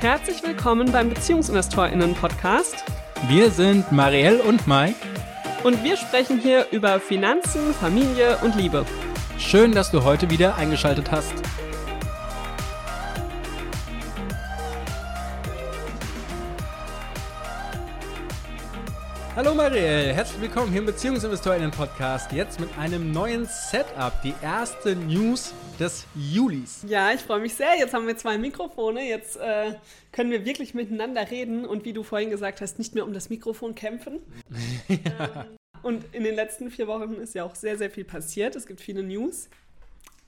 Herzlich willkommen beim BeziehungsinvestorInnen-Podcast. Wir sind Marielle und Mike. Und wir sprechen hier über Finanzen, Familie und Liebe. Schön, dass du heute wieder eingeschaltet hast. Hallo Marielle, herzlich willkommen hier im BeziehungsinvestorInnen-Podcast. Jetzt mit einem neuen Setup, die erste News des Julis. Ja, ich freue mich sehr. Jetzt haben wir zwei Mikrofone. Jetzt äh, können wir wirklich miteinander reden und wie du vorhin gesagt hast, nicht mehr um das Mikrofon kämpfen. ja. ähm, und in den letzten vier Wochen ist ja auch sehr, sehr viel passiert. Es gibt viele News.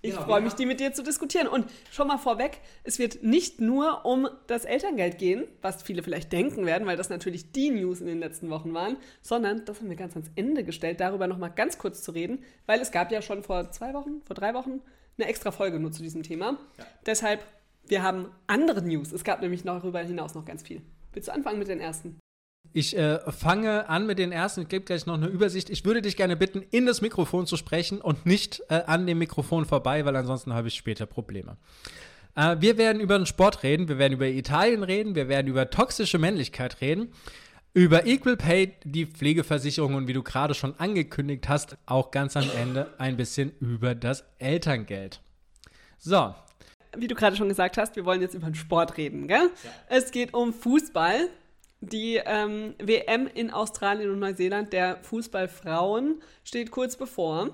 Ich ja, freue mich, die mit dir zu diskutieren. Und schon mal vorweg, es wird nicht nur um das Elterngeld gehen, was viele vielleicht denken werden, weil das natürlich die News in den letzten Wochen waren, sondern das haben wir ganz ans Ende gestellt, darüber nochmal ganz kurz zu reden, weil es gab ja schon vor zwei Wochen, vor drei Wochen eine extra Folge nur zu diesem Thema. Ja. Deshalb, wir haben andere News. Es gab nämlich darüber hinaus noch ganz viel. Willst du anfangen mit den ersten? Ich äh, fange an mit den ersten. Ich gebe gleich noch eine Übersicht. Ich würde dich gerne bitten, in das Mikrofon zu sprechen und nicht äh, an dem Mikrofon vorbei, weil ansonsten habe ich später Probleme. Äh, wir werden über den Sport reden, wir werden über Italien reden, wir werden über toxische Männlichkeit reden, über Equal Pay, die Pflegeversicherung und wie du gerade schon angekündigt hast, auch ganz am Ende ein bisschen über das Elterngeld. So. Wie du gerade schon gesagt hast, wir wollen jetzt über den Sport reden, gell? Ja. Es geht um Fußball. Die ähm, WM in Australien und Neuseeland der Fußballfrauen steht kurz bevor.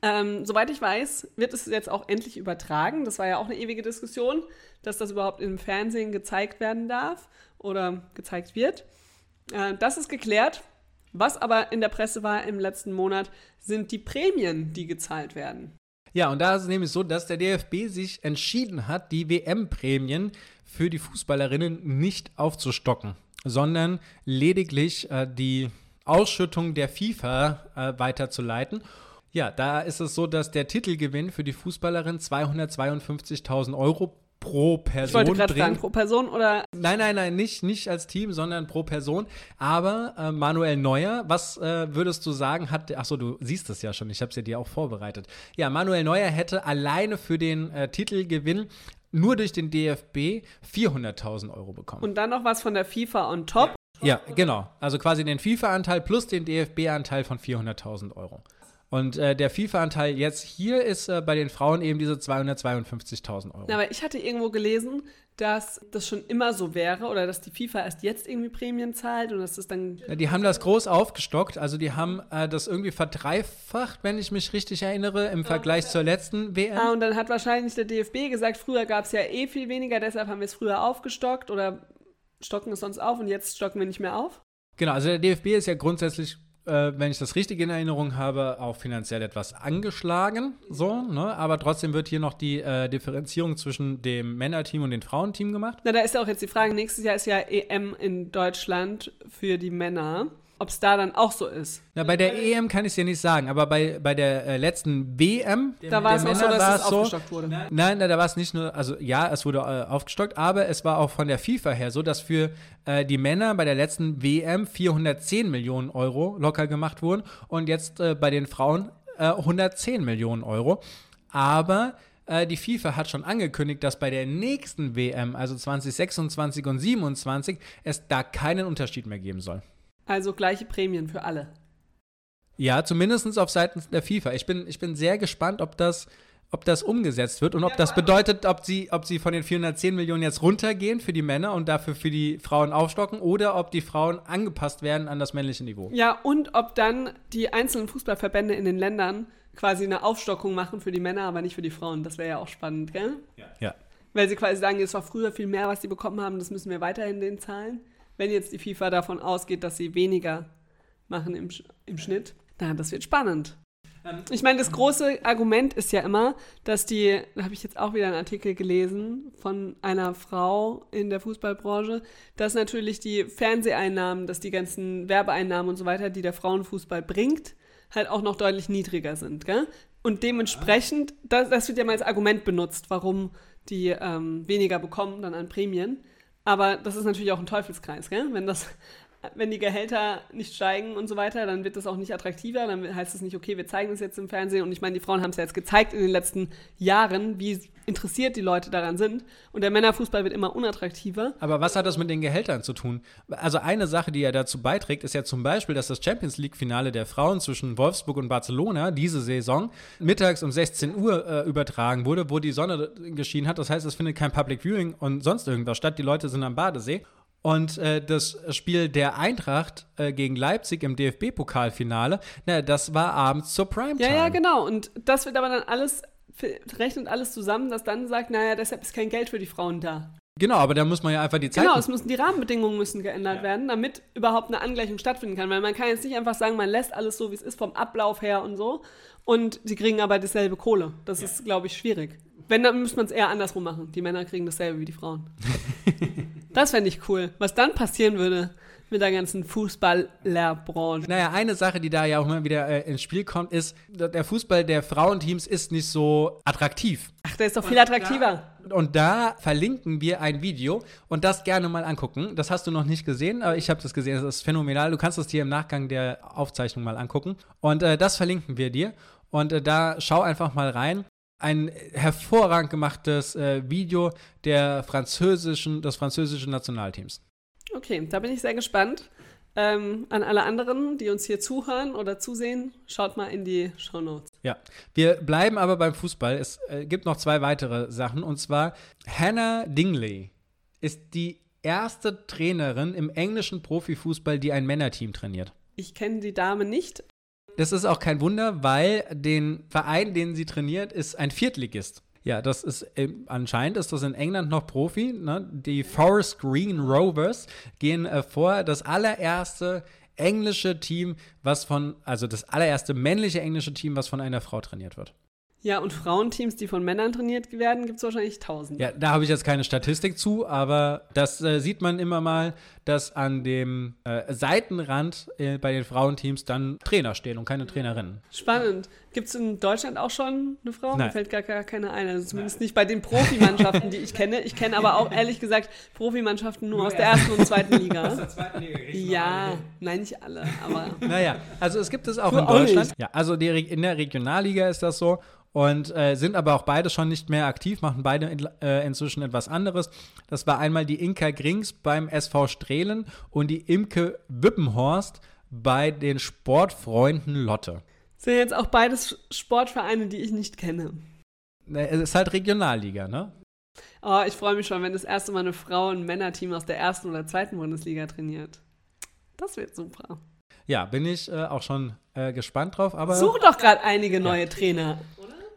Ähm, soweit ich weiß, wird es jetzt auch endlich übertragen. Das war ja auch eine ewige Diskussion, dass das überhaupt im Fernsehen gezeigt werden darf oder gezeigt wird. Äh, das ist geklärt. Was aber in der Presse war im letzten Monat, sind die Prämien, die gezahlt werden. Ja, und da ist es nämlich so, dass der DFB sich entschieden hat, die WM-Prämien für die Fußballerinnen nicht aufzustocken sondern lediglich äh, die Ausschüttung der FIFA äh, weiterzuleiten. Ja, da ist es so, dass der Titelgewinn für die Fußballerin 252.000 Euro pro Person. Ich wollte gerade fragen, pro Person oder? Nein, nein, nein, nicht, nicht als Team, sondern pro Person. Aber äh, Manuel Neuer, was äh, würdest du sagen, hat, achso, du siehst es ja schon, ich habe es ja dir auch vorbereitet. Ja, Manuel Neuer hätte alleine für den äh, Titelgewinn nur durch den DFB 400.000 Euro bekommen. Und dann noch was von der FIFA on top. Ja, genau. Also quasi den FIFA-Anteil plus den DFB-Anteil von 400.000 Euro. Und äh, der FIFA-Anteil jetzt hier ist äh, bei den Frauen eben diese 252.000 Euro. Na, aber ich hatte irgendwo gelesen, dass das schon immer so wäre oder dass die FIFA erst jetzt irgendwie Prämien zahlt und dass das dann. Ja, die haben das groß aufgestockt, also die haben äh, das irgendwie verdreifacht, wenn ich mich richtig erinnere, im Vergleich ja. zur letzten WM. Ah, und dann hat wahrscheinlich der DFB gesagt, früher gab es ja eh viel weniger, deshalb haben wir es früher aufgestockt oder stocken es sonst auf und jetzt stocken wir nicht mehr auf. Genau, also der DFB ist ja grundsätzlich äh, wenn ich das richtig in Erinnerung habe, auch finanziell etwas angeschlagen. So, ne? Aber trotzdem wird hier noch die äh, Differenzierung zwischen dem Männerteam und dem Frauenteam gemacht. Na, da ist auch jetzt die Frage: nächstes Jahr ist ja EM in Deutschland für die Männer ob es da dann auch so ist. Ja, bei der EM kann ich es dir nicht sagen, aber bei, bei der äh, letzten WM, da war es auch so, dass es aufgestockt wurde. Nein, nein, da war es nicht nur, also ja, es wurde äh, aufgestockt, aber es war auch von der FIFA her so, dass für äh, die Männer bei der letzten WM 410 Millionen Euro locker gemacht wurden und jetzt äh, bei den Frauen 110 äh, Millionen Euro. Aber äh, die FIFA hat schon angekündigt, dass bei der nächsten WM, also 2026 und 2027, es da keinen Unterschied mehr geben soll. Also gleiche Prämien für alle. Ja, zumindest auf Seiten der FIFA. Ich bin, ich bin sehr gespannt, ob das, ob das umgesetzt wird und ob das bedeutet, ob sie, ob sie von den 410 Millionen jetzt runtergehen für die Männer und dafür für die Frauen aufstocken oder ob die Frauen angepasst werden an das männliche Niveau. Ja, und ob dann die einzelnen Fußballverbände in den Ländern quasi eine Aufstockung machen für die Männer, aber nicht für die Frauen. Das wäre ja auch spannend, gell? Ja. ja. Weil sie quasi sagen, es war früher viel mehr, was sie bekommen haben, das müssen wir weiterhin denen zahlen wenn jetzt die FIFA davon ausgeht, dass sie weniger machen im, im Schnitt, na, das wird spannend. Ähm, ich meine, das große Argument ist ja immer, dass die, da habe ich jetzt auch wieder einen Artikel gelesen von einer Frau in der Fußballbranche, dass natürlich die Fernseheinnahmen, dass die ganzen Werbeeinnahmen und so weiter, die der Frauenfußball bringt, halt auch noch deutlich niedriger sind. Gell? Und dementsprechend, das, das wird ja mal als Argument benutzt, warum die ähm, weniger bekommen dann an Prämien. Aber das ist natürlich auch ein Teufelskreis, gell? Wenn das wenn die Gehälter nicht steigen und so weiter, dann wird das auch nicht attraktiver. Dann heißt es nicht, okay, wir zeigen es jetzt im Fernsehen. Und ich meine, die Frauen haben es ja jetzt gezeigt in den letzten Jahren, wie interessiert die Leute daran sind. Und der Männerfußball wird immer unattraktiver. Aber was hat das mit den Gehältern zu tun? Also eine Sache, die ja dazu beiträgt, ist ja zum Beispiel, dass das Champions League-Finale der Frauen zwischen Wolfsburg und Barcelona diese Saison mittags um 16 Uhr äh, übertragen wurde, wo die Sonne geschienen hat. Das heißt, es findet kein Public Viewing und sonst irgendwas statt. Die Leute sind am Badesee. Und äh, das Spiel der Eintracht äh, gegen Leipzig im DFB-Pokalfinale, na, das war abends zur Primetime. Ja, ja, genau. Und das wird aber dann alles, rechnet alles zusammen, dass dann sagt, naja, deshalb ist kein Geld für die Frauen da. Genau, aber da muss man ja einfach die Zeit. Genau, es müssen die Rahmenbedingungen müssen geändert ja. werden, damit überhaupt eine Angleichung stattfinden kann. Weil man kann jetzt nicht einfach sagen, man lässt alles so, wie es ist, vom Ablauf her und so. Und sie kriegen aber dieselbe Kohle. Das ja. ist, glaube ich, schwierig. Wenn, dann müsste man es eher andersrum machen. Die Männer kriegen dasselbe wie die Frauen. das fände ich cool. Was dann passieren würde mit der ganzen Fußballerbranche. Naja, eine Sache, die da ja auch immer wieder äh, ins Spiel kommt, ist, der Fußball der Frauenteams ist nicht so attraktiv. Ach, der ist doch viel attraktiver. Und da, verlinken wir ein Video und das gerne mal angucken. Das hast du noch nicht gesehen, aber ich habe das gesehen. Das ist phänomenal. Du kannst es dir im Nachgang der Aufzeichnung mal angucken. Und äh, das verlinken wir dir. Und äh, da schau einfach mal rein ein hervorragend gemachtes äh, Video der französischen, des französischen Nationalteams. Okay, da bin ich sehr gespannt. Ähm, an alle anderen, die uns hier zuhören oder zusehen, schaut mal in die Show Notes. Ja, wir bleiben aber beim Fußball. Es äh, gibt noch zwei weitere Sachen. Und zwar Hannah Dingley ist die erste Trainerin im englischen Profifußball, die ein Männerteam trainiert. Ich kenne die Dame nicht, das ist auch kein Wunder, weil den Verein, den sie trainiert, ist ein Viertligist. Ja, das ist äh, anscheinend ist das in England noch Profi. Ne? Die Forest Green Rovers gehen äh, vor. Das allererste englische Team, was von, also das allererste männliche englische Team, was von einer Frau trainiert wird. Ja, und Frauenteams, die von Männern trainiert werden, gibt es wahrscheinlich tausend. Ja, da habe ich jetzt keine Statistik zu, aber das äh, sieht man immer mal, dass an dem äh, Seitenrand äh, bei den Frauenteams dann Trainer stehen und keine Trainerinnen. Spannend. Gibt es in Deutschland auch schon eine Frau? Nein. Mir fällt gar, gar keine ein. Also zumindest Nein. nicht bei den Profimannschaften, die ich kenne. Ich kenne aber auch ehrlich gesagt Profimannschaften nur, nur aus der ersten und zweiten Liga. Aus der zweiten Liga ja, nein, nicht alle, aber. Naja, also es gibt es auch in Deutschland. Ja, also die, in der Regionalliga ist das so und äh, sind aber auch beide schon nicht mehr aktiv, machen beide in, äh, inzwischen etwas anderes. Das war einmal die Inka Grings beim SV Strehlen und die Imke Wippenhorst bei den Sportfreunden Lotte. Sind jetzt auch beides Sportvereine, die ich nicht kenne. Es ist halt Regionalliga, ne? Oh, ich freue mich schon, wenn das erste Mal eine Frauen- und Männerteam aus der ersten oder zweiten Bundesliga trainiert. Das wird super. Ja, bin ich äh, auch schon äh, gespannt drauf. Aber Suche doch gerade einige neue ja. Trainer.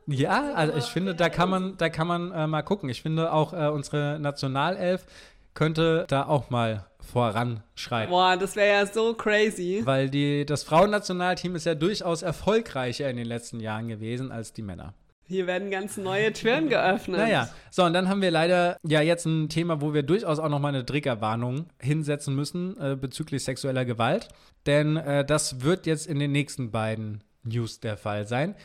Ja, also ich finde, da kann man, da kann man äh, mal gucken. Ich finde auch äh, unsere Nationalelf könnte da auch mal voranschreiten. Boah, das wäre ja so crazy. Weil die, das Frauennationalteam ist ja durchaus erfolgreicher in den letzten Jahren gewesen als die Männer. Hier werden ganz neue Türen geöffnet. Naja, so und dann haben wir leider ja jetzt ein Thema, wo wir durchaus auch noch mal eine Triggerwarnung hinsetzen müssen äh, bezüglich sexueller Gewalt. Denn äh, das wird jetzt in den nächsten beiden News der Fall sein.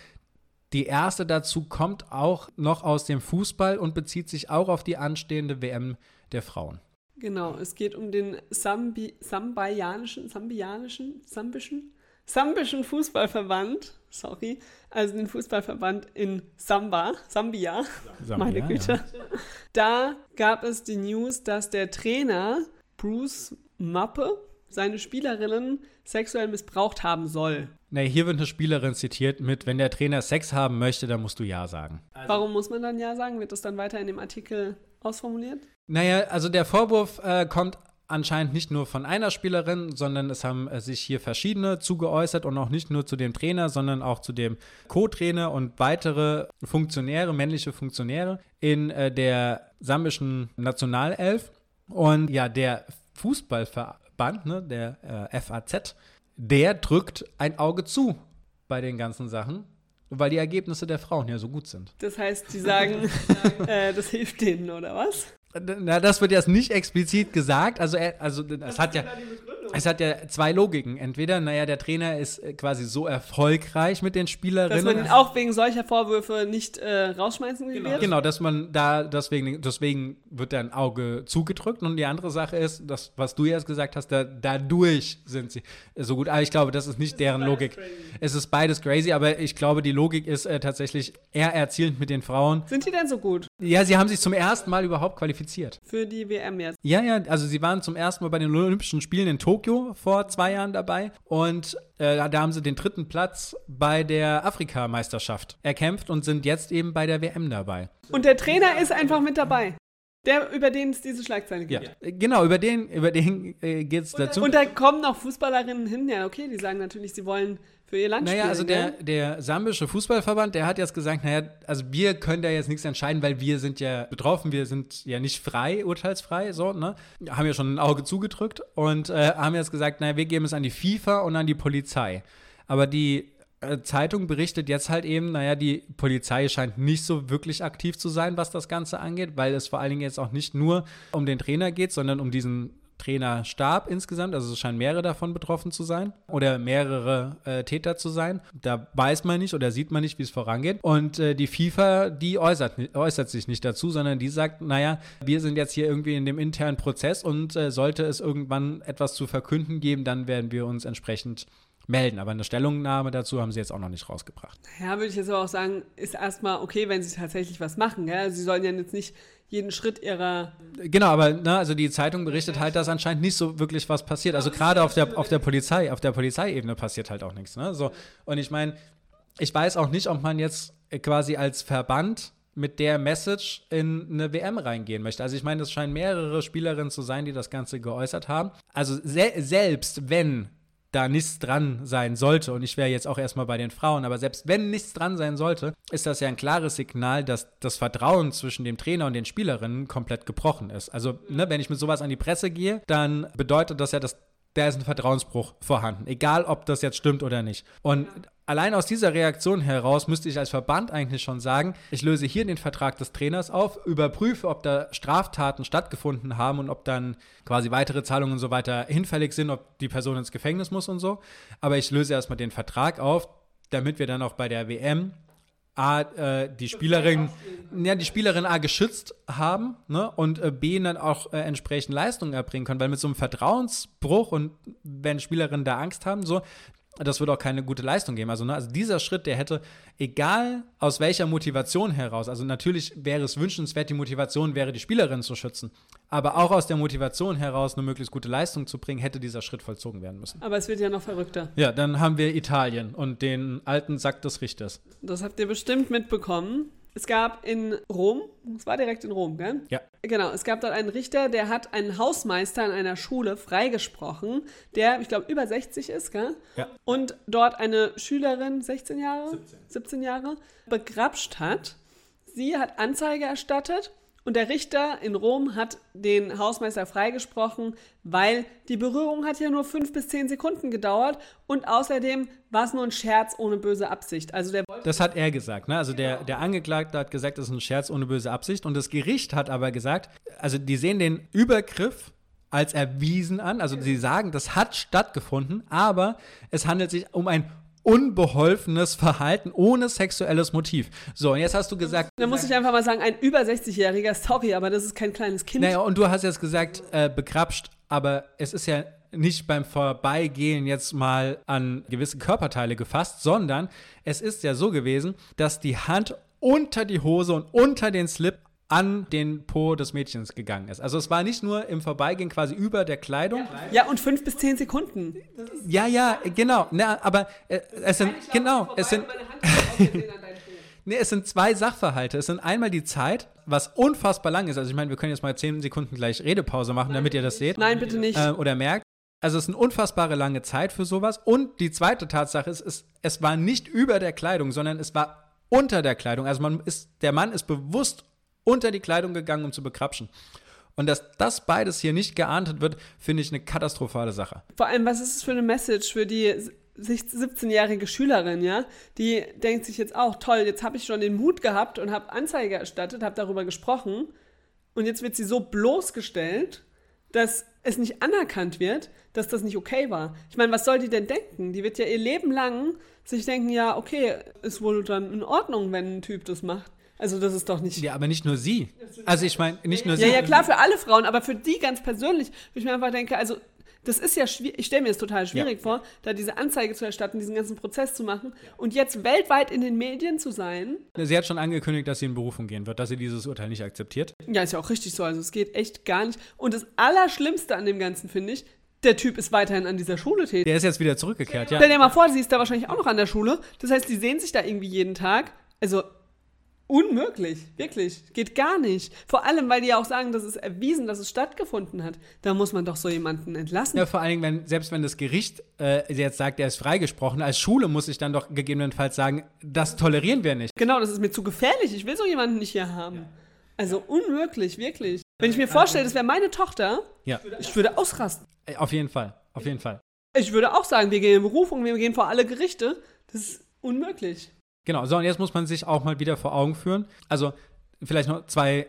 Die erste dazu kommt auch noch aus dem Fußball und bezieht sich auch auf die anstehende WM der Frauen. Genau, es geht um den Sambi sambianischen, sambianischen, sambischen, sambischen Fußballverband, sorry, also den Fußballverband in Samba, Sambia, Sambia meine Güte. Ja. Da gab es die News, dass der Trainer Bruce Mappe seine Spielerinnen sexuell missbraucht haben soll. Nee, hier wird eine Spielerin zitiert mit, wenn der Trainer Sex haben möchte, dann musst du Ja sagen. Also Warum muss man dann Ja sagen? Wird das dann weiter in dem Artikel ausformuliert? Naja, also der Vorwurf äh, kommt anscheinend nicht nur von einer Spielerin, sondern es haben äh, sich hier verschiedene zugeäußert und auch nicht nur zu dem Trainer, sondern auch zu dem Co-Trainer und weitere Funktionäre, männliche Funktionäre in äh, der sambischen Nationalelf. Und ja, der Fußballverband, ne, der äh, FAZ, der drückt ein Auge zu bei den ganzen Sachen, weil die Ergebnisse der Frauen ja so gut sind. Das heißt, die sagen, äh, das hilft denen, oder was? Na, das wird jetzt nicht explizit gesagt. Also, er, also es hat ja, es hat ja zwei Logiken. Entweder, naja, der Trainer ist äh, quasi so erfolgreich mit den Spielerinnen. Dass man ihn auch wegen solcher Vorwürfe nicht äh, rausschmeißen genau. wird. Genau, dass man da deswegen, deswegen wird da ein Auge zugedrückt. Und die andere Sache ist, das, was du jetzt gesagt hast, da, dadurch sind sie so gut. Aber ich glaube, das ist nicht deren Logik. Crazy. Es ist beides crazy, aber ich glaube, die Logik ist äh, tatsächlich eher erzielend mit den Frauen. Sind die denn so gut? Ja, sie haben sich zum ersten Mal überhaupt qualifiziert. Für die WM jetzt? Ja, ja, also sie waren zum ersten Mal bei den Olympischen Spielen in Tokio vor zwei Jahren dabei und äh, da haben sie den dritten Platz bei der Afrikameisterschaft erkämpft und sind jetzt eben bei der WM dabei. Und der Trainer ist einfach mit dabei. Der, über den es diese Schlagzeile gibt. Ja, genau, über den, über den äh, geht es dazu. Und da kommen noch Fußballerinnen hin, ja, okay, die sagen natürlich, sie wollen für ihr Land naja, spielen. also der, der sambische Fußballverband, der hat jetzt gesagt, naja, also wir können da jetzt nichts entscheiden, weil wir sind ja betroffen, wir sind ja nicht frei, urteilsfrei, so, ne? Haben ja schon ein Auge zugedrückt und äh, haben jetzt gesagt, naja, wir geben es an die FIFA und an die Polizei. Aber die äh, Zeitung berichtet jetzt halt eben, naja, die Polizei scheint nicht so wirklich aktiv zu sein, was das Ganze angeht, weil es vor allen Dingen jetzt auch nicht nur um den Trainer geht, sondern um diesen Trainerstab insgesamt. Also es scheinen mehrere davon betroffen zu sein oder mehrere äh, Täter zu sein. Da weiß man nicht oder sieht man nicht, wie es vorangeht. Und äh, die FIFA, die äußert, äußert sich nicht dazu, sondern die sagt, naja, wir sind jetzt hier irgendwie in dem internen Prozess und äh, sollte es irgendwann etwas zu verkünden geben, dann werden wir uns entsprechend melden. Aber eine Stellungnahme dazu haben sie jetzt auch noch nicht rausgebracht. Ja, würde ich jetzt aber auch sagen, ist erstmal okay, wenn sie tatsächlich was machen. Gell? Sie sollen ja jetzt nicht jeden Schritt ihrer. Genau, aber ne, also die Zeitung berichtet halt, dass anscheinend nicht so wirklich was passiert. Also gerade auf der, auf der Polizei, auf der Polizeiebene passiert halt auch nichts. Ne? So, und ich meine, ich weiß auch nicht, ob man jetzt quasi als Verband mit der Message in eine WM reingehen möchte. Also ich meine, es scheinen mehrere Spielerinnen zu sein, die das Ganze geäußert haben. Also se selbst wenn da nichts dran sein sollte, und ich wäre jetzt auch erstmal bei den Frauen, aber selbst wenn nichts dran sein sollte, ist das ja ein klares Signal, dass das Vertrauen zwischen dem Trainer und den Spielerinnen komplett gebrochen ist. Also, ne, wenn ich mit sowas an die Presse gehe, dann bedeutet das ja, dass da ist ein Vertrauensbruch vorhanden, egal ob das jetzt stimmt oder nicht. Und allein aus dieser Reaktion heraus müsste ich als Verband eigentlich schon sagen, ich löse hier den Vertrag des Trainers auf, überprüfe, ob da Straftaten stattgefunden haben und ob dann quasi weitere Zahlungen und so weiter hinfällig sind, ob die Person ins Gefängnis muss und so. Aber ich löse erstmal den Vertrag auf, damit wir dann auch bei der WM A, äh, die Spielerin, ja, die Spielerin A geschützt haben ne, und äh, B dann auch äh, entsprechend Leistungen erbringen können, weil mit so einem Vertrauensbruch und wenn Spielerinnen da Angst haben, so, das würde auch keine gute Leistung geben. Also, ne, also dieser Schritt, der hätte, egal aus welcher Motivation heraus, also natürlich wäre es wünschenswert, die Motivation wäre, die Spielerin zu schützen, aber auch aus der Motivation heraus, eine möglichst gute Leistung zu bringen, hätte dieser Schritt vollzogen werden müssen. Aber es wird ja noch verrückter. Ja, dann haben wir Italien und den alten Sack des Richters. Das habt ihr bestimmt mitbekommen. Es gab in Rom, es war direkt in Rom, gell? Ja. Genau, es gab dort einen Richter, der hat einen Hausmeister in einer Schule freigesprochen, der, ich glaube, über 60 ist, gell? Ja. Und dort eine Schülerin, 16 Jahre? 17. 17 Jahre, begrapscht hat. Sie hat Anzeige erstattet und der Richter in Rom hat den Hausmeister freigesprochen, weil die Berührung hat ja nur fünf bis zehn Sekunden gedauert und außerdem war es nur ein Scherz ohne böse Absicht. Also der das hat er gesagt. Ne? Also der, der Angeklagte hat gesagt, es ist ein Scherz ohne böse Absicht. Und das Gericht hat aber gesagt, also die sehen den Übergriff als erwiesen an. Also sie sagen, das hat stattgefunden, aber es handelt sich um ein unbeholfenes Verhalten ohne sexuelles Motiv. So, und jetzt hast du gesagt. Da muss ich einfach mal sagen, ein über 60-Jähriger, sorry, aber das ist kein kleines Kind. Naja, und du hast jetzt gesagt, äh, bekrapscht, aber es ist ja nicht beim Vorbeigehen jetzt mal an gewisse Körperteile gefasst, sondern es ist ja so gewesen, dass die Hand unter die Hose und unter den Slip an den Po des Mädchens gegangen ist. Also es war nicht nur im Vorbeigehen quasi über der Kleidung. Ja, und fünf bis zehn Sekunden. Ja, ja, genau. Na, aber äh, es sind, genau, es sind, nee, es sind zwei Sachverhalte. Es sind einmal die Zeit, was unfassbar lang ist. Also ich meine, wir können jetzt mal zehn Sekunden gleich Redepause machen, damit ihr das seht. Nein, bitte nicht. Äh, oder merkt. Also es ist eine unfassbare lange Zeit für sowas. Und die zweite Tatsache ist, es, es war nicht über der Kleidung, sondern es war unter der Kleidung. Also man ist, der Mann ist bewusst unter die Kleidung gegangen, um zu bekrapschen. Und dass das beides hier nicht geahndet wird, finde ich eine katastrophale Sache. Vor allem, was ist es für eine Message für die 17-jährige Schülerin, ja? Die denkt sich jetzt auch, toll, jetzt habe ich schon den Mut gehabt und habe Anzeige erstattet, habe darüber gesprochen. Und jetzt wird sie so bloßgestellt, dass es nicht anerkannt wird, dass das nicht okay war. Ich meine, was soll die denn denken? Die wird ja ihr Leben lang sich denken, ja, okay, ist wohl dann in Ordnung, wenn ein Typ das macht. Also das ist doch nicht. Ja, aber nicht nur sie. Also ich meine, nicht nur Ja, sie. ja, klar, für alle Frauen, aber für die ganz persönlich, wo ich mir einfach denke, also das ist ja schwierig, ich stelle mir das total schwierig Ja. vor, da diese Anzeige zu erstatten, diesen ganzen Prozess zu machen und jetzt weltweit in den Medien zu sein. Sie hat schon angekündigt, dass sie in Berufung gehen wird, dass sie dieses Urteil nicht akzeptiert. Ja, ist ja auch richtig so, also es geht echt gar nicht. Und das Allerschlimmste an dem Ganzen finde ich, der Typ ist weiterhin an dieser Schule tätig. Der ist jetzt wieder zurückgekehrt, ja. Stell dir mal vor, sie ist da wahrscheinlich auch noch an der Schule. Das heißt, die sehen sich da irgendwie jeden Tag. Also unmöglich, wirklich. Geht gar nicht. Vor allem, weil die ja auch sagen, das ist erwiesen, dass es stattgefunden hat. Da muss man doch so jemanden entlassen. Ja, vor allen Dingen, wenn, selbst wenn das Gericht äh, jetzt sagt, er ist freigesprochen, als Schule muss ich dann doch gegebenenfalls sagen, das tolerieren wir nicht. Genau, das ist mir zu gefährlich. Ich will so jemanden nicht hier haben. Also unmöglich, wirklich. Wenn ich mir vorstelle, das wäre meine Tochter, Ja, ich würde ausrasten. äh, auf jeden Fall, auf jeden Fall. Ich würde auch sagen, wir gehen in Berufung, wir gehen vor alle Gerichte. Das ist unmöglich. Genau, so und jetzt muss man sich auch mal wieder vor Augen führen. Also vielleicht noch zwei,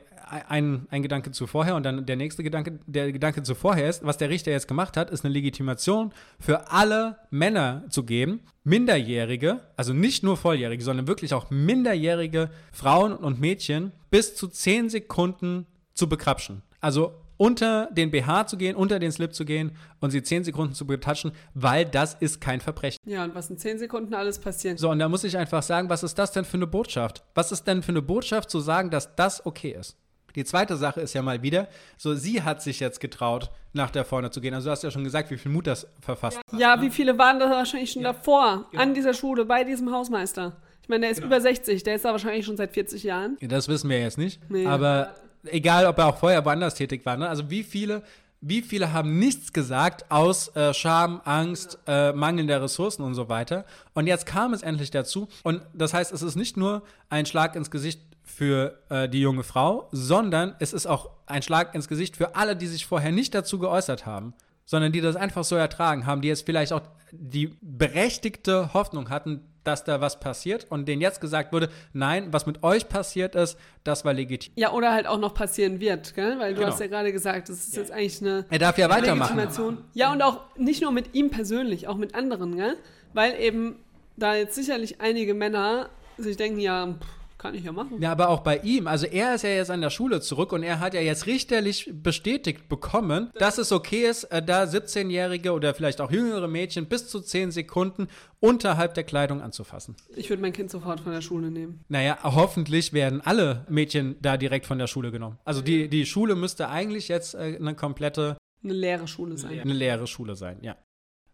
ein, ein Gedanke zu vorher und dann der nächste Gedanke, der Gedanke zu vorher ist, was der Richter jetzt gemacht hat, ist eine Legitimation für alle Männer zu geben, Minderjährige, also nicht nur Volljährige, sondern wirklich auch minderjährige Frauen und Mädchen bis zu 10 Sekunden zu bekrapschen. Also unter den BH zu gehen, unter den Slip zu gehen und sie 10 Sekunden zu betatschen, weil das ist kein Verbrechen. Ja, und was in 10 Sekunden alles passieren So, und da muss ich einfach sagen, was ist das denn für eine Botschaft? Was ist denn für eine Botschaft zu sagen, dass das okay ist? Die zweite Sache ist ja mal wieder, so sie hat sich jetzt getraut, nach da vorne zu gehen. Also du hast ja schon gesagt, wie viel Mut das verfasst. Ja, wie viele waren da wahrscheinlich schon davor an dieser Schule bei diesem Hausmeister? Ich meine, der ist über 60, der ist da wahrscheinlich schon seit 40 Jahren. Das wissen wir jetzt nicht. Nee. Aber egal, ob er auch vorher woanders tätig war, ne? Also wie viele, wie viele haben nichts gesagt aus äh, Scham, Angst, äh, mangelnder Ressourcen und so weiter. Und jetzt kam es endlich dazu. Und das heißt, es ist nicht nur ein Schlag ins Gesicht für äh, die junge Frau, sondern es ist auch ein Schlag ins Gesicht für alle, die sich vorher nicht dazu geäußert haben, sondern die das einfach so ertragen haben, die jetzt vielleicht auch die berechtigte Hoffnung hatten, dass da was passiert und denen jetzt gesagt wurde, nein, was mit euch passiert ist, das war legitim. Ja, oder halt auch noch passieren wird, gell? Weil du Genau. hast ja gerade gesagt, das ist jetzt eigentlich eine Er darf ja weitermachen. Legitimation. Ja, und auch nicht nur mit ihm persönlich, auch mit anderen, gell? Weil eben da jetzt sicherlich einige Männer sich denken, ja, pff, kann ich ja machen. Ja, aber auch bei ihm. Also er ist ja jetzt an der Schule zurück und er hat ja jetzt richterlich bestätigt bekommen, dass es okay ist, äh, da 17-jährige oder vielleicht auch jüngere Mädchen bis zu 10 Sekunden unterhalb der Kleidung anzufassen. Ich würde mein Kind sofort von der Schule nehmen. Naja, hoffentlich werden alle Mädchen da direkt von der Schule genommen. Also die, die Schule müsste eigentlich jetzt äh, eine komplette, Eine leere Schule sein. eine leere Schule sein, ja.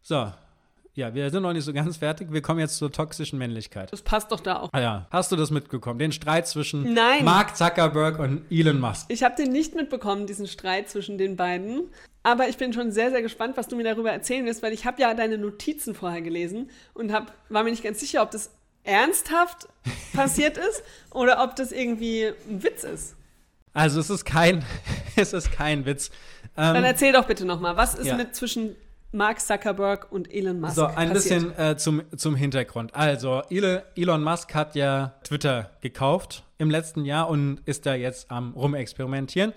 So, ja, wir sind noch nicht so ganz fertig. Wir kommen jetzt zur toxischen Männlichkeit. Das passt doch da auch. Ah ja, hast du das mitbekommen? Den Streit zwischen Nein. Mark Zuckerberg und Elon Musk. Ich habe den nicht mitbekommen, diesen Streit zwischen den beiden. Aber ich bin schon sehr, sehr gespannt, was du mir darüber erzählen wirst, weil ich habe ja deine Notizen vorher gelesen und hab, war mir nicht ganz sicher, ob das ernsthaft passiert ist oder ob das irgendwie ein Witz ist. Also es ist kein, es ist kein Witz. Dann Ähm, erzähl doch bitte nochmal, was ist ja. mit zwischen Mark Zuckerberg und Elon Musk so, ein passiert? bisschen äh, zum, zum Hintergrund. Also, Elon Musk hat ja Twitter gekauft im letzten Jahr und ist da jetzt am rumexperimentieren.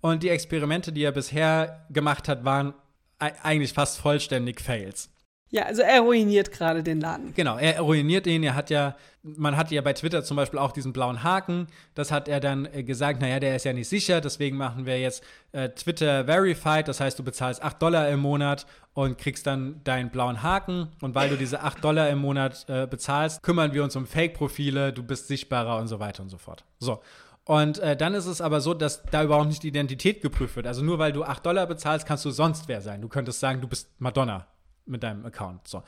Und die Experimente, die er bisher gemacht hat, waren ei- eigentlich fast vollständig Fails. Ja, also er ruiniert gerade den Laden. Genau, er ruiniert ihn. Er hat ja, man hat ja bei Twitter zum Beispiel auch diesen blauen Haken. Das hat er dann äh, gesagt, naja, der ist ja nicht sicher, deswegen machen wir jetzt äh, Twitter Verified. Das heißt, du bezahlst 8 Dollar im Monat und kriegst dann deinen blauen Haken. Und weil du diese 8 Dollar im Monat äh, bezahlst, kümmern wir uns um Fake-Profile, du bist sichtbarer und so weiter und so fort. So. Und äh, dann ist es aber so, dass da überhaupt nicht die Identität geprüft wird. Also nur weil du 8 Dollar bezahlst, kannst du sonst wer sein. Du könntest sagen, du bist Madonna mit deinem Account. So.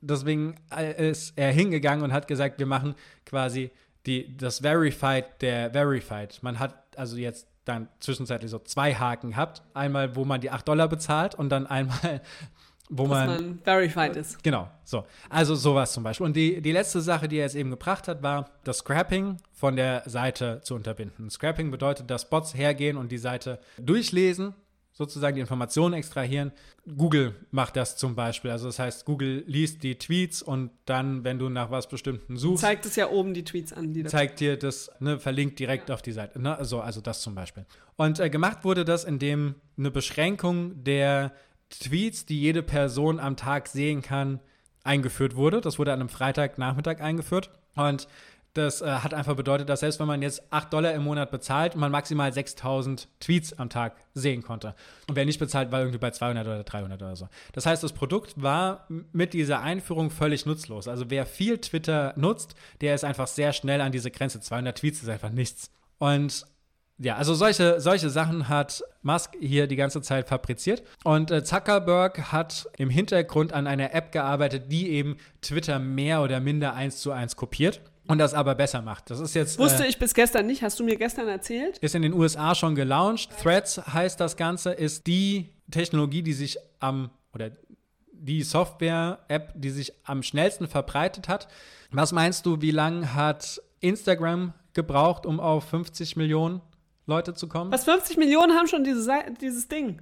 Deswegen äh, ist er hingegangen und hat gesagt, wir machen quasi die, das Verified der Verified. Man hat also jetzt dann zwischenzeitlich so zwei Haken gehabt. Einmal, wo man die 8 Dollar bezahlt und dann einmal, wo man man verified ist. Genau, so. Also sowas zum Beispiel. Und die, die letzte Sache, die er jetzt eben gebracht hat, war, das Scrapping von der Seite zu unterbinden. Scrapping bedeutet, dass Bots hergehen und die Seite durchlesen, sozusagen die Informationen extrahieren. Google macht das zum Beispiel. Also das heißt, Google liest die Tweets und dann, wenn du nach was Bestimmten suchst, Zeigt es ja oben die Tweets an, die da zeigt dir das, ne, verlinkt direkt auf die Seite. Ne? Also, also das zum Beispiel. Und äh, gemacht wurde das, indem eine Beschränkung der Tweets, die jede Person am Tag sehen kann, eingeführt wurde. Das wurde an einem Freitagnachmittag eingeführt. Und das äh, hat einfach bedeutet, dass selbst wenn man jetzt 8 Dollar im Monat bezahlt, man maximal 6000 Tweets am Tag sehen konnte. Und wer nicht bezahlt, war irgendwie bei 200 oder 300 oder so. Das heißt, das Produkt war mit dieser Einführung völlig nutzlos. Also wer viel Twitter nutzt, der ist einfach sehr schnell an diese Grenze. 200 Tweets ist einfach nichts. Und ja, also solche, solche Sachen hat Musk hier die ganze Zeit fabriziert. Und äh, Zuckerberg hat im Hintergrund an einer App gearbeitet, die eben Twitter mehr oder minder eins zu eins kopiert und das aber besser macht. Das ist jetzt. Wusste äh, ich bis gestern nicht. Hast du mir gestern erzählt? Ist in den USA schon gelauncht. Threads heißt das Ganze, ist die Technologie, die sich am oder die Software-App, die sich am schnellsten verbreitet hat. Was meinst du, wie lange hat Instagram gebraucht, um auf 50 Millionen Leute zu kommen? Was 50 Millionen haben schon diese dieses Ding,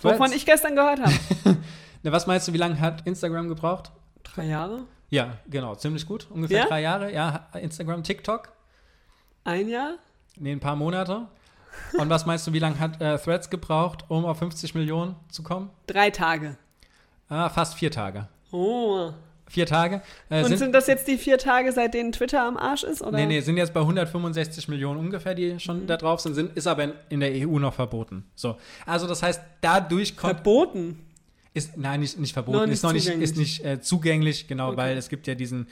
Threads? wovon ich gestern gehört habe. Na, was meinst du, wie lange hat Instagram gebraucht? Drei Jahre? Ja, genau, ziemlich gut. Ungefähr Ja? drei Jahre. Ja, Instagram, TikTok. Ein Jahr? Nee, ein paar Monate. Und was meinst du, wie lange hat äh, Threads gebraucht, um auf 50 Millionen zu kommen? Drei Tage. Ah, fast vier Tage. Oh. Vier Tage. Äh, Und sind, sind, das jetzt die vier Tage, seit denen Twitter am Arsch ist? Oder? nee, nee, sind jetzt bei 165 Millionen ungefähr, die schon da drauf sind, sind, ist aber in, in der EU noch verboten. So. Also das heißt, dadurch kommt, Verboten. Ist, nein, nicht, nicht verboten, Noch nicht ist noch nicht, zugänglich. ist nicht äh, zugänglich, genau, Okay. weil es gibt ja diesen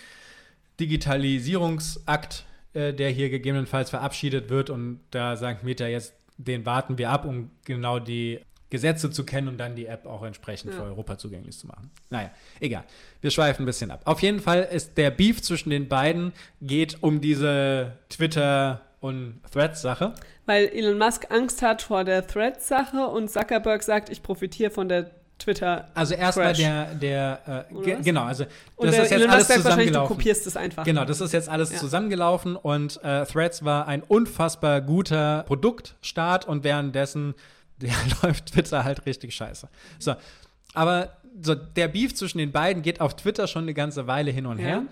Digitalisierungsakt, äh, der hier gegebenenfalls verabschiedet wird und da sagt Meta jetzt, den warten wir ab, um genau die Gesetze zu kennen und dann die App auch entsprechend Ja. für Europa zugänglich zu machen. Naja, egal. Wir schweifen ein bisschen ab. Auf jeden Fall ist der Beef zwischen den beiden geht um diese Twitter- und Threads-Sache. Weil Elon Musk Angst hat vor der Threads-Sache und Zuckerberg sagt, ich profitiere von der Twitter. Also erstmal der, der äh, ge genau, also Und das der ist jetzt Elon alles wahrscheinlich, du zusammengelaufen. kopierst es einfach. Genau, das ist jetzt alles Ja. zusammengelaufen und äh, Threads war ein unfassbar guter Produktstart und währenddessen ja, läuft Twitter halt richtig scheiße. So, aber so der Beef zwischen den beiden geht auf Twitter schon eine ganze Weile hin und Ja. her.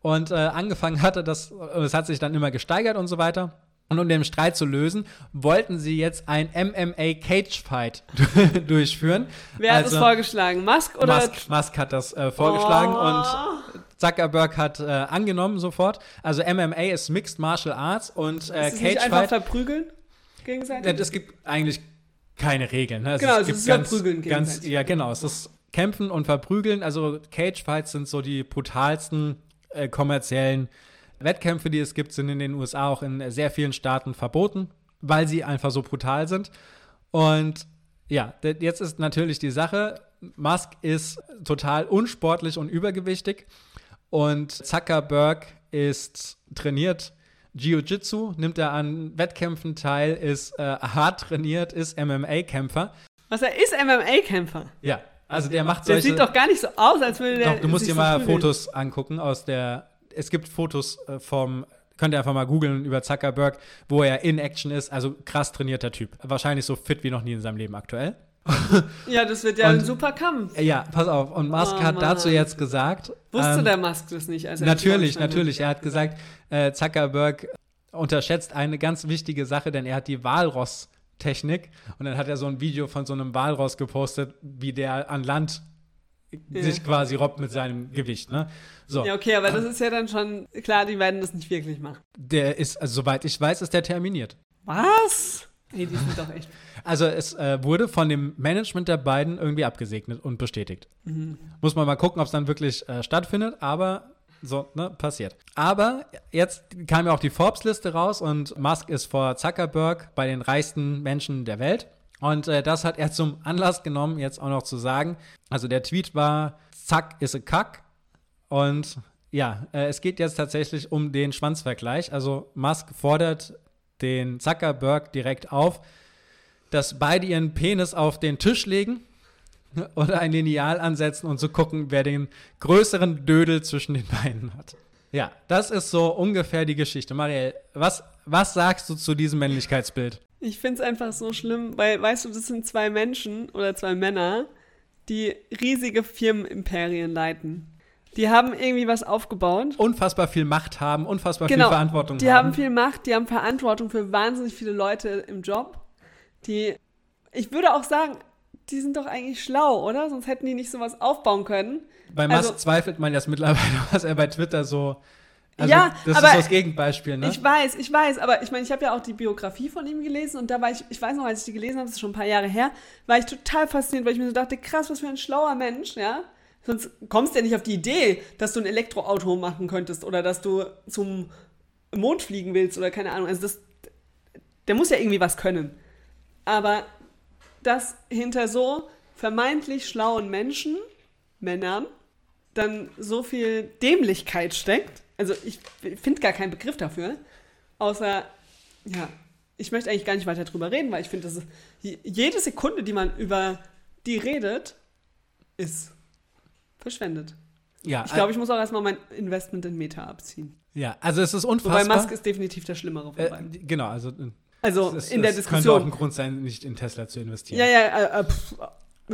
Und äh, angefangen hatte das, und es hat sich dann immer gesteigert und so weiter. Und um den Streit zu lösen, wollten sie jetzt ein MMA Cage Fight durchführen. Wer hat Also- es vorgeschlagen? Musk oder? Musk, Musk hat das äh, vorgeschlagen Oh. und Zuckerberg hat äh, angenommen sofort. Also MMA ist Mixed Martial Arts und äh, ist es nicht Cage einfach Fight. verprügeln? Gegenseitig? Es gibt eigentlich keine Regeln. Ne? Also Genau, es es gibt ist ganz, Prügeln ganz, gegenseitig. Ja, genau. Es ist Kämpfen und Verprügeln. Also Cage Fights sind so die brutalsten äh, kommerziellen Wettkämpfe, die es gibt, sind in den USA auch in sehr vielen Staaten verboten, weil sie einfach so brutal sind. Und ja, jetzt ist natürlich die Sache, Musk ist total unsportlich und übergewichtig und Zuckerberg ist trainiert Jiu-Jitsu, nimmt er an Wettkämpfen teil, ist äh, hart trainiert, ist MMA-Kämpfer. Was er ist MMA-Kämpfer. Ja, also der macht Der solche sieht doch gar nicht so aus, als würde der. doch, du musst dir mal verprügeln. Fotos angucken aus der. Es gibt Fotos äh, vom. Könnt ihr einfach mal googeln über Zuckerberg, wo er in Action ist. Also krass trainierter Typ. Wahrscheinlich so fit wie noch nie in seinem Leben aktuell. Ja, das wird ja Und- ein super Kampf. Ja, pass auf. Und Musk Oh, hat dazu jetzt gesagt. Wusste ähm, der Musk das nicht? Als er Natürlich, natürlich. Er hat gesagt, äh, Zuckerberg unterschätzt eine ganz wichtige Sache, denn er hat die Walross-Technik. Und dann hat er so ein Video von so einem Walross gepostet, wie der an Land Ja. sich quasi robbt mit seinem Gewicht. Ne? So. Ja, okay, aber das ist ja dann schon klar, die werden das nicht wirklich machen. Der ist, also soweit ich weiß, ist der terminiert. Was? Ey, die sind doch echt. Also es äh, wurde von dem Management der beiden irgendwie abgesegnet und bestätigt. Mhm. Muss man mal gucken, ob es dann wirklich äh, stattfindet, aber so, ne, passiert. Aber jetzt kam ja auch die Forbes-Liste raus und Musk ist vor Zuckerberg bei den reichsten Menschen der Welt. Und äh, das hat er zum Anlass genommen, jetzt auch noch zu sagen. Also der Tweet war, Zack ist a Kack. Und ja, äh, es geht jetzt tatsächlich um den Schwanzvergleich. Also Musk fordert den Zuckerberg direkt auf, dass beide ihren Penis auf den Tisch legen oder ein Lineal ansetzen und zu gucken, wer den größeren Dödel zwischen den beiden hat. Ja, das ist so ungefähr die Geschichte. Marielle, was, Was sagst du zu diesem Männlichkeitsbild? Ich finde es einfach so schlimm, weil, weißt du, das sind zwei Menschen oder zwei Männer, die riesige Firmenimperien leiten. Die haben irgendwie was aufgebaut. Unfassbar viel Macht haben, unfassbar Genau. viel Verantwortung Die haben. haben viel Macht, die haben Verantwortung für wahnsinnig viele Leute im Job. Die, ich würde auch sagen, die sind doch eigentlich schlau, oder? Sonst hätten die nicht sowas aufbauen können. Bei Musk also- zweifelt man jetzt mittlerweile, was er bei Twitter so. Also, Ja, das aber ist das Gegenbeispiel, ne? Ich weiß, ich weiß, aber ich meine, ich habe ja auch die Biografie von ihm gelesen und da war ich, ich weiß noch, als ich die gelesen habe, das ist schon ein paar Jahre her, war ich total fasziniert, weil ich mir so dachte, krass, was für ein schlauer Mensch, ja. Sonst kommst du ja nicht auf die Idee, dass du ein Elektroauto machen könntest oder dass du zum Mond fliegen willst oder keine Ahnung. Also das, der muss ja irgendwie was können. Aber dass hinter so vermeintlich schlauen Menschen, Männern, dann so viel Dämlichkeit steckt. Also ich finde gar keinen Begriff dafür. Außer, ja, ich möchte eigentlich gar nicht weiter drüber reden, weil ich finde, dass es- je- jede Sekunde, die man über die redet, ist verschwendet. ja, Ich glaube, ich muss auch erstmal mein Investment in Meta abziehen. ja, also es ist Wobei unfassbar. Musk ist definitiv der Schlimmere von äh, beiden. genau, also Also es, in der es könnte auch ein Diskussion. Grund sein, nicht in Tesla zu investieren. Ja, ja, äh, äh, pff,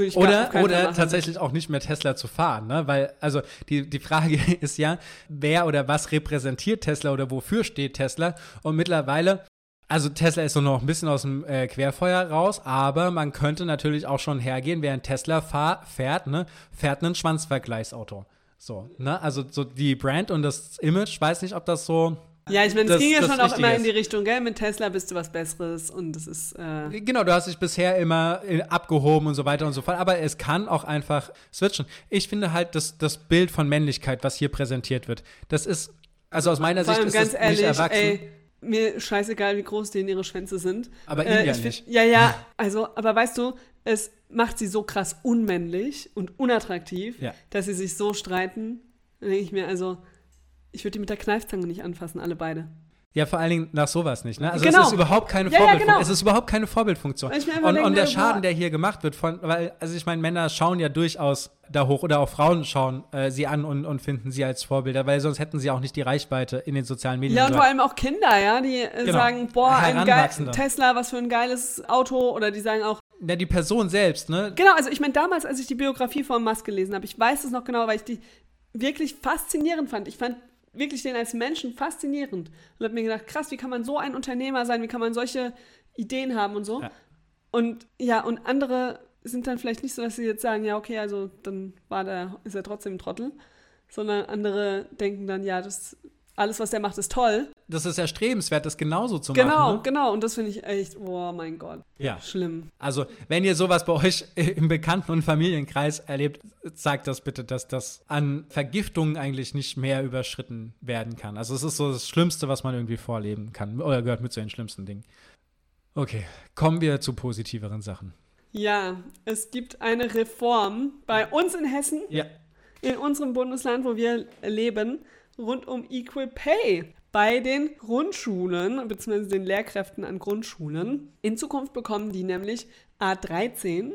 ich Oder, oder tatsächlich auch nicht mehr Tesla zu fahren, ne? Weil, also die, die Frage ist ja, wer oder was repräsentiert Tesla oder wofür steht Tesla? Und mittlerweile, also Tesla ist so noch ein bisschen aus dem äh, Querfeuer raus, aber man könnte natürlich auch schon hergehen, während Tesla fahr, fährt, ne, fährt ein Schwanzvergleichsauto. So, ne? Also so die Brand und das Image, weiß nicht, ob das so. Ja, ich meine, es ging ja schon auch immer in ist. die Richtung, gell? Mit Tesla bist du was Besseres und das ist. Äh, Genau, du hast dich bisher immer äh, abgehoben und so weiter und so fort, aber es kann auch einfach switchen. Ich finde halt, dass das Bild von Männlichkeit, was hier präsentiert wird, das ist, also aus meiner vor Sicht ist ganz das ehrlich, nicht erwachsen. ey, mir scheißegal, wie groß denen ihre Schwänze sind. Aber Äh, ihm ja ich find- nicht. Ja, ja, also, aber weißt du, es macht sie so krass unmännlich und unattraktiv, Ja. dass sie sich so streiten. Dann denke ich mir, also, ich würde die mit der Kneifzange nicht anfassen, alle beide. Ja, vor allen Dingen nach sowas nicht. Ne? Also Genau. es ist überhaupt keine Ja, ja, Vorbildfunktion. genau. Es ist überhaupt keine Vorbildfunktion. Und, denke, und der. Schaden, der hier gemacht wird, von, weil, also ich meine, Männer schauen ja durchaus da hoch oder auch Frauen schauen äh, sie an und, und finden sie als Vorbilder, weil sonst hätten sie auch nicht die Reichweite in den sozialen Medien. Ja, und vor allem auch Kinder, ja, die äh, Genau. sagen, boah, ein geil. Tesla, was für ein geiles Auto. Oder die sagen auch, ja, die Person selbst, ne? Genau, also ich meine, damals, als ich die Biografie von Musk gelesen habe, ich weiß es noch genau, weil ich die wirklich faszinierend fand. Ich fand wirklich den als Menschen faszinierend und habe mir gedacht, krass, wie kann man so ein Unternehmer sein, wie kann man solche Ideen haben und so. Ja. Und ja, und andere sind dann vielleicht nicht so, dass sie jetzt sagen, ja, okay, also dann war der, ist er trotzdem ein Trottel, sondern andere denken dann, ja, das alles, was der macht, ist toll. Das ist erstrebenswert, das genauso zu Genau, machen. Ne? genau. Und das finde ich echt, oh mein Gott, Ja. schlimm. Also, wenn ihr sowas bei euch im Bekannten- und Familienkreis erlebt, sagt das bitte, dass das an Vergiftungen eigentlich nicht mehr überschritten werden kann. Also, es ist so das Schlimmste, was man irgendwie vorleben kann. Oder gehört mit zu den schlimmsten Dingen. Okay, kommen wir zu positiveren Sachen. Ja, es gibt eine Reform bei uns in Hessen, Ja. in unserem Bundesland, wo wir leben, rund um Equal Pay bei den Grundschulen bzw. den Lehrkräften an Grundschulen. In Zukunft bekommen die nämlich A13,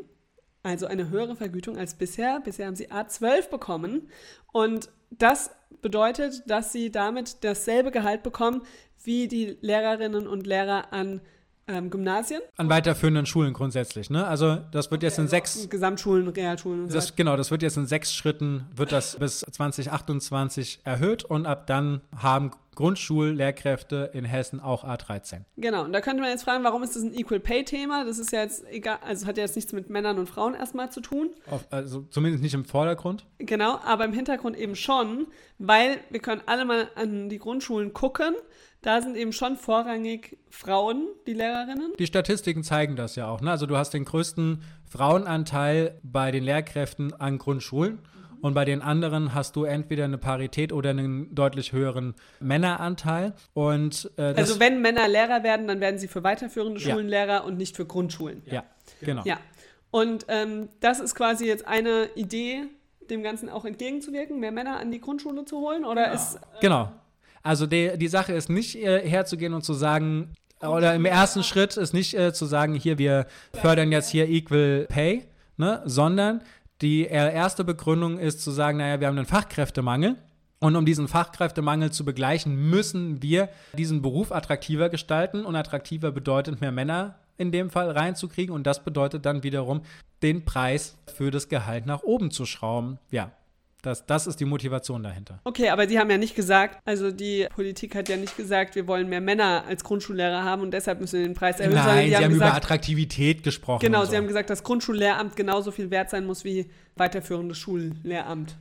also eine höhere Vergütung als bisher. Bisher haben sie A12 bekommen und das bedeutet, dass sie damit dasselbe Gehalt bekommen wie die Lehrerinnen und Lehrer an ähm, Gymnasien, An weiterführenden Schulen grundsätzlich, ne? Also, das wird jetzt in sechs Gesamtschulen, Realschulen und so Das, genau, das wird jetzt in sechs Schritten, wird das bis 2028 erhöht und ab dann haben Grundschullehrkräfte in Hessen auch A13. Genau, und da könnte man jetzt fragen, warum ist das ein Equal Pay Thema? Das ist ja jetzt egal, also hat ja jetzt nichts mit Männern und Frauen erstmal zu tun. Auf, also zumindest nicht im Vordergrund. Genau, aber im Hintergrund eben schon, weil wir können alle mal an die Grundschulen gucken. Da sind eben schon vorrangig Frauen, die Lehrerinnen. Die Statistiken zeigen das ja auch. Ne? Also du hast den größten Frauenanteil bei den Lehrkräften an Grundschulen. Und bei den anderen hast du entweder eine Parität oder einen deutlich höheren Männeranteil. Und äh, Also wenn Männer Lehrer werden, dann werden sie für weiterführende Ja. Schulen Lehrer und nicht für Grundschulen. ja, genau. Ja. Und ähm, das ist quasi jetzt eine Idee, dem Ganzen auch entgegenzuwirken, mehr Männer an die Grundschule zu holen? Oder ist Genau. Also die, die Sache ist nicht äh, herzugehen und zu sagen, oder im ersten Schritt ist nicht äh, zu sagen, hier, wir fördern jetzt hier Equal Pay, ne, sondern die äh, erste Begründung ist zu sagen, naja, wir haben einen Fachkräftemangel Und um diesen Fachkräftemangel zu begleichen, müssen wir diesen Beruf attraktiver gestalten. Und attraktiver bedeutet mehr Männer in dem Fall reinzukriegen. Und das bedeutet dann wiederum, den Preis für das Gehalt nach oben zu schrauben. Ja, das, das ist die Motivation dahinter. Okay, aber die haben ja nicht gesagt, also die Politik hat ja nicht gesagt, wir wollen mehr Männer als Grundschullehrer haben und deshalb müssen wir den Preis erhöhen. Nein, sie haben, haben gesagt, über Attraktivität gesprochen. Genau, so. sie haben gesagt, dass Grundschullehramt genauso viel wert sein muss wie weiterführendes Schullehramt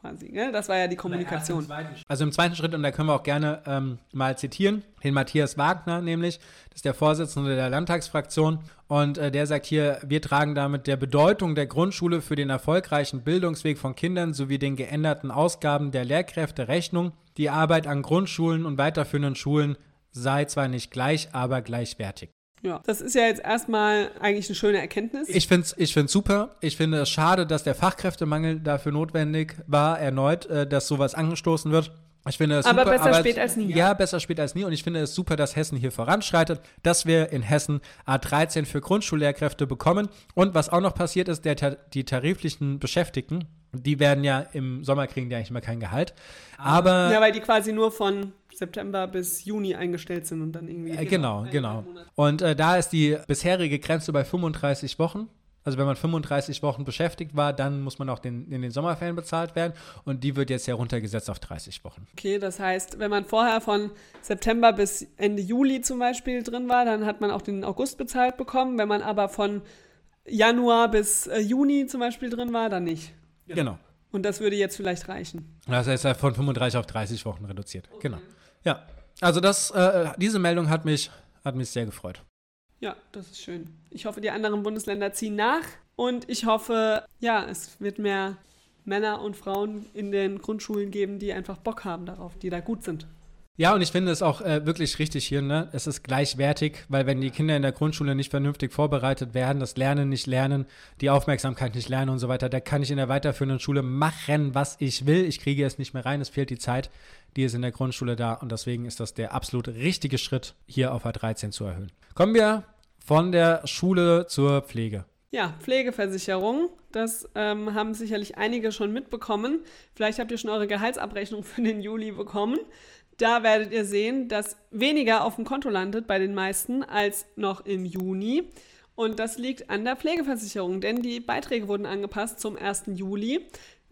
quasi. Ne? Das war ja die Kommunikation. Also im zweiten Schritt, und da können wir auch gerne ähm, mal zitieren, den Matthias Wagner nämlich, das ist der Vorsitzende der Landtagsfraktion. Und äh, der sagt hier, wir tragen damit der Bedeutung der Grundschule für den erfolgreichen Bildungsweg von Kindern sowie den geänderten Ausgaben der Lehrkräfte Rechnung. Die Arbeit an Grundschulen und weiterführenden Schulen sei zwar nicht gleich, aber gleichwertig. Ja, das ist ja jetzt erstmal eigentlich eine schöne Erkenntnis. Ich finde es ich find's super. Ich finde es schade, dass der Fachkräftemangel dafür notwendig war, erneut, äh, dass sowas angestoßen wird. Ich finde es aber super, besser aber spät als nie. Ja, besser spät als nie. Und ich finde es super, dass Hessen hier voranschreitet, dass wir in Hessen A13 für Grundschullehrkräfte bekommen. Und was auch noch passiert ist, der, die tariflichen Beschäftigten, die werden ja im Sommer kriegen die eigentlich immer kein Gehalt. Aber. Ja, weil die quasi nur von September bis Juni eingestellt sind und dann irgendwie. Äh, genau, genau. Und äh, da ist die bisherige Grenze bei 35 Wochen. Also wenn man 35 Wochen beschäftigt war, dann muss man auch den, in den Sommerferien bezahlt werden und die wird jetzt heruntergesetzt auf 30 Wochen. Okay, das heißt, wenn man vorher von September bis Ende Juli zum Beispiel drin war, dann hat man auch den August bezahlt bekommen. Wenn man aber von Januar bis äh, Juni zum Beispiel drin war, dann nicht. Genau. Und das würde jetzt vielleicht reichen. Das heißt, von 35 auf 30 Wochen reduziert. Okay. Genau. Ja, also das, äh, diese Meldung hat mich, hat mich sehr gefreut. Ja, das ist schön. Ich hoffe, die anderen Bundesländer ziehen nach und ich hoffe, ja, es wird mehr Männer und Frauen in den Grundschulen geben, die einfach Bock haben darauf, die da gut sind. Ja, und ich finde es auch äh, wirklich richtig hier, ne? Es ist gleichwertig, weil wenn die Kinder in der Grundschule nicht vernünftig vorbereitet werden, das Lernen nicht lernen, die Aufmerksamkeit nicht lernen und so weiter, da kann ich in der weiterführenden Schule machen, was ich will. Ich kriege es nicht mehr rein, es fehlt die Zeit, die ist in der Grundschule da und deswegen ist das der absolut richtige Schritt, hier auf A13 zu erhöhen. Kommen wir von der Schule zur Pflege. Ja, Pflegeversicherung. Das ähm, haben sicherlich einige schon mitbekommen. Vielleicht habt ihr schon eure Gehaltsabrechnung für den Juli bekommen. Da werdet ihr sehen, dass weniger auf dem Konto landet bei den meisten als noch im Juni. Und das liegt an der Pflegeversicherung, denn die Beiträge wurden angepasst zum 1. Juli.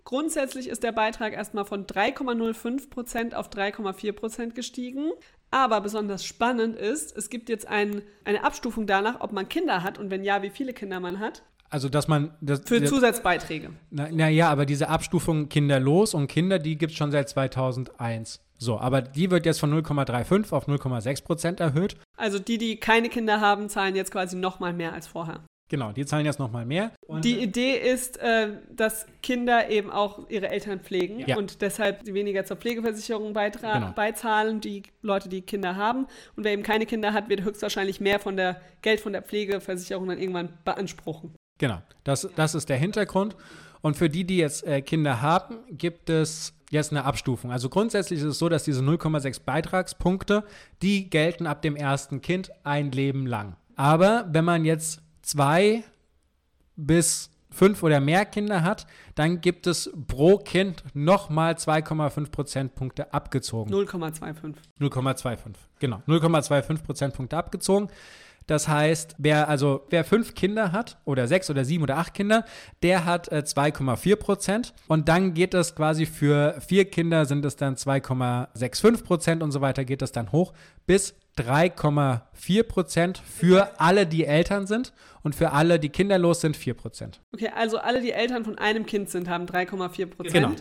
Grundsätzlich ist der Beitrag erstmal von 3,05% auf 3,4% gestiegen. Aber besonders spannend ist, es gibt jetzt ein, eine Abstufung danach, ob man Kinder hat und wenn ja, wie viele Kinder man hat. Also, dass man. Das, Für Zusatzbeiträge. Naja, na aber diese Abstufung kinderlos und Kinder, die gibt es schon seit 2001. So, aber die wird jetzt von 0,35 auf 0,6 Prozent erhöht. Also die, die keine Kinder haben, zahlen jetzt quasi nochmal mehr als vorher. Genau, die zahlen jetzt nochmal mehr. Und die Idee ist, äh, dass Kinder eben auch ihre Eltern pflegen ja. und deshalb weniger zur Pflegeversicherung genau. beizahlen, die Leute, die Kinder haben. Und wer eben keine Kinder hat, wird höchstwahrscheinlich mehr von der Geld von der Pflegeversicherung dann irgendwann beanspruchen. Genau, das, das ist der Hintergrund. Und für die, die jetzt äh, Kinder haben, gibt es jetzt eine Abstufung. Also grundsätzlich ist es so, dass diese 0,6 Beitragspunkte, die gelten ab dem ersten Kind ein Leben lang. Aber wenn man jetzt zwei bis fünf oder mehr Kinder hat, dann gibt es pro Kind nochmal 2,5 Prozentpunkte abgezogen. 0,25. 0,25, genau. 0,25 Prozentpunkte abgezogen. Das heißt, wer also wer fünf Kinder hat oder sechs oder sieben oder acht Kinder, der hat äh, 2,4 Prozent und dann geht das quasi für vier Kinder sind es dann 2,65 Prozent und so weiter geht das dann hoch bis 3,4 Prozent für alle, die Eltern sind und für alle, die kinderlos sind, 4 Prozent. Okay, also alle, die Eltern von einem Kind sind, haben 3,4 Prozent. Genau.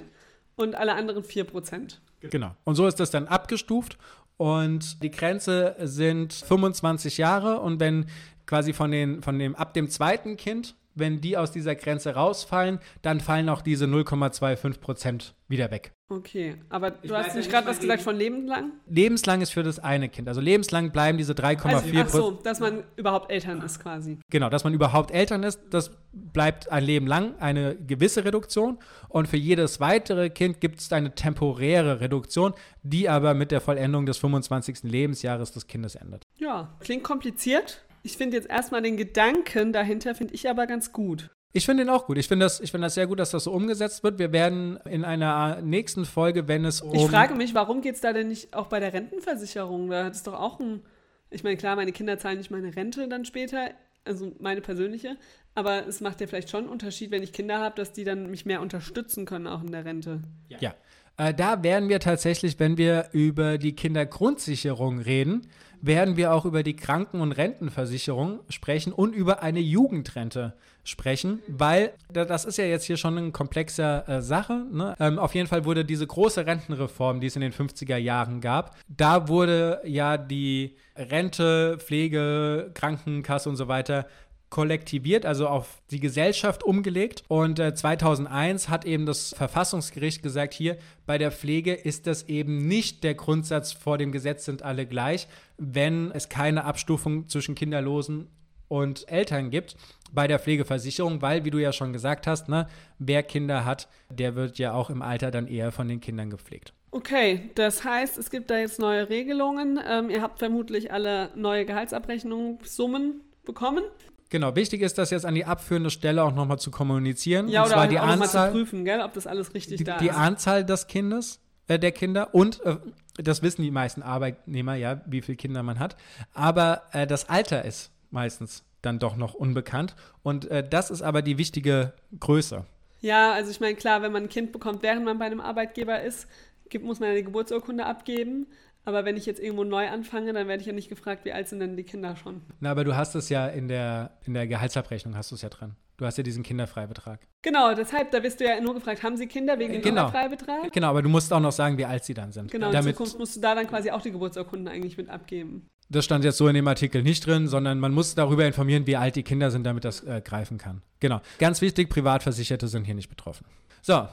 Und alle anderen 4 Prozent. Genau. Und so ist das dann abgestuft und die Grenze sind 25 Jahre und wenn quasi von, den, von dem, ab dem zweiten Kind, wenn die aus dieser Grenze rausfallen, dann fallen auch diese 0,25 Prozent wieder weg. Okay, aber du ich hast nicht gerade was gesagt von lebenslang? Lebenslang ist für das eine Kind. Also lebenslang bleiben diese 3,4 also, Ach so, dass man überhaupt Eltern ist quasi. Genau, dass man überhaupt Eltern ist, das bleibt ein Leben lang eine gewisse Reduktion. Und für jedes weitere Kind gibt es eine temporäre Reduktion, die aber mit der Vollendung des 25. Lebensjahres des Kindes endet. Ja, klingt kompliziert. Ich finde jetzt erstmal den Gedanken dahinter, finde ich aber ganz gut. Ich finde ihn auch gut. Ich finde das, find das sehr gut, dass das so umgesetzt wird. Wir werden in einer nächsten Folge, wenn es um. Ich frage mich, warum geht es da denn nicht auch bei der Rentenversicherung? Da hat es doch auch ein. Ich meine, klar, meine Kinder zahlen nicht meine Rente dann später, also meine persönliche, aber es macht ja vielleicht schon einen Unterschied, wenn ich Kinder habe, dass die dann mich mehr unterstützen können, auch in der Rente. Ja. ja. Äh, da werden wir tatsächlich, wenn wir über die Kindergrundsicherung reden, werden wir auch über die Kranken- und Rentenversicherung sprechen und über eine Jugendrente sprechen, weil das ist ja jetzt hier schon eine komplexe äh, Sache. Ne? Ähm, auf jeden Fall wurde diese große Rentenreform, die es in den 50er Jahren gab, da wurde ja die Rente, Pflege, Krankenkasse und so weiter kollektiviert, also auf die Gesellschaft umgelegt. Und äh, 2001 hat eben das Verfassungsgericht gesagt, hier bei der Pflege ist das eben nicht der Grundsatz, vor dem Gesetz sind alle gleich, wenn es keine Abstufung zwischen Kinderlosen und Eltern gibt bei der Pflegeversicherung, weil, wie du ja schon gesagt hast, ne, wer Kinder hat, der wird ja auch im Alter dann eher von den Kindern gepflegt. Okay, das heißt, es gibt da jetzt neue Regelungen. Ähm, ihr habt vermutlich alle neue Gehaltsabrechnungssummen bekommen. Genau, wichtig ist das jetzt an die abführende Stelle auch nochmal zu kommunizieren. Ja, und oder zwar die auch Anzahl, zu prüfen, gell, ob das alles richtig die, da ist. Die Anzahl des Kindes, äh, der Kinder und äh, das wissen die meisten Arbeitnehmer ja, wie viele Kinder man hat. Aber äh, das Alter ist meistens dann doch noch unbekannt. Und äh, das ist aber die wichtige Größe. Ja, also ich meine, klar, wenn man ein Kind bekommt, während man bei einem Arbeitgeber ist, gibt, muss man eine Geburtsurkunde abgeben. Aber wenn ich jetzt irgendwo neu anfange, dann werde ich ja nicht gefragt, wie alt sind denn die Kinder schon. Na, aber du hast es ja in der, in der Gehaltsabrechnung, hast du es ja dran. Du hast ja diesen Kinderfreibetrag. Genau, deshalb, da wirst du ja nur gefragt, haben sie Kinder wegen dem genau. Kinderfreibetrag? Genau, aber du musst auch noch sagen, wie alt sie dann sind. Genau, in Damit, Zukunft musst du da dann quasi auch die Geburtsurkunden eigentlich mit abgeben. Das stand jetzt so in dem Artikel nicht drin, sondern man muss darüber informieren, wie alt die Kinder sind, damit das äh, greifen kann. Genau. Ganz wichtig, Privatversicherte sind hier nicht betroffen. So,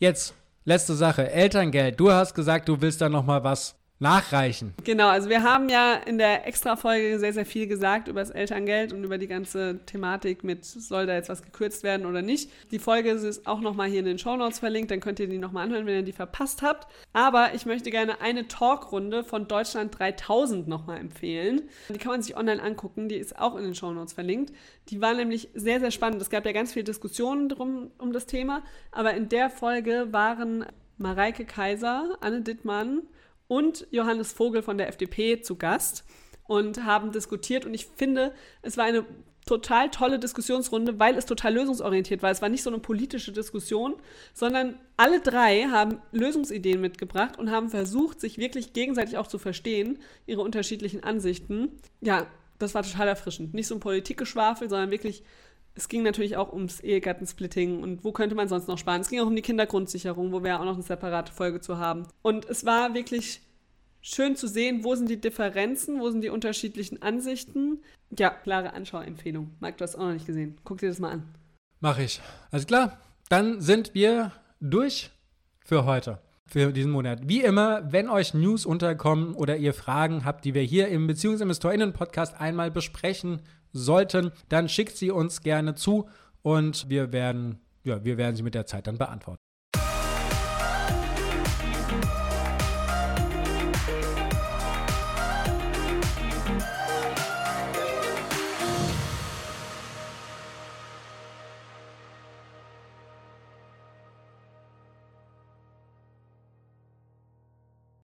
jetzt letzte Sache. Elterngeld. Du hast gesagt, du willst da noch mal was nachreichen. Genau, also wir haben ja in der Extra-Folge sehr, sehr viel gesagt über das Elterngeld und über die ganze Thematik mit, soll da jetzt was gekürzt werden oder nicht. Die Folge ist auch nochmal hier in den Show Notes verlinkt, dann könnt ihr die nochmal anhören, wenn ihr die verpasst habt. Aber ich möchte gerne eine Talkrunde von Deutschland 3000 nochmal empfehlen. Die kann man sich online angucken, die ist auch in den Show Notes verlinkt. Die war nämlich sehr, sehr spannend. Es gab ja ganz viele Diskussionen drum, um das Thema, aber in der Folge waren Mareike Kaiser, Anne Dittmann, und Johannes Vogel von der FDP zu Gast und haben diskutiert. Und ich finde, es war eine total tolle Diskussionsrunde, weil es total lösungsorientiert war. Es war nicht so eine politische Diskussion, sondern alle drei haben Lösungsideen mitgebracht und haben versucht, sich wirklich gegenseitig auch zu verstehen, ihre unterschiedlichen Ansichten. Ja, das war total erfrischend. Nicht so ein Politikgeschwafel, sondern wirklich, es ging natürlich auch ums Ehegattensplitting und wo könnte man sonst noch sparen. Es ging auch um die Kindergrundsicherung, wo wir auch noch eine separate Folge zu haben. Und es war wirklich schön zu sehen, wo sind die Differenzen, wo sind die unterschiedlichen Ansichten. Ja, klare Anschauempfehlung. Marc, du hast auch noch nicht gesehen. Guck dir das mal an. Mach ich. Alles klar. Dann sind wir durch für heute für diesen Monat. Wie immer, wenn euch News unterkommen oder ihr Fragen habt, die wir hier im BeziehungsinvestorInnen-Podcast einmal besprechen sollten, dann schickt sie uns gerne zu und wir werden, ja, wir werden sie mit der Zeit dann beantworten.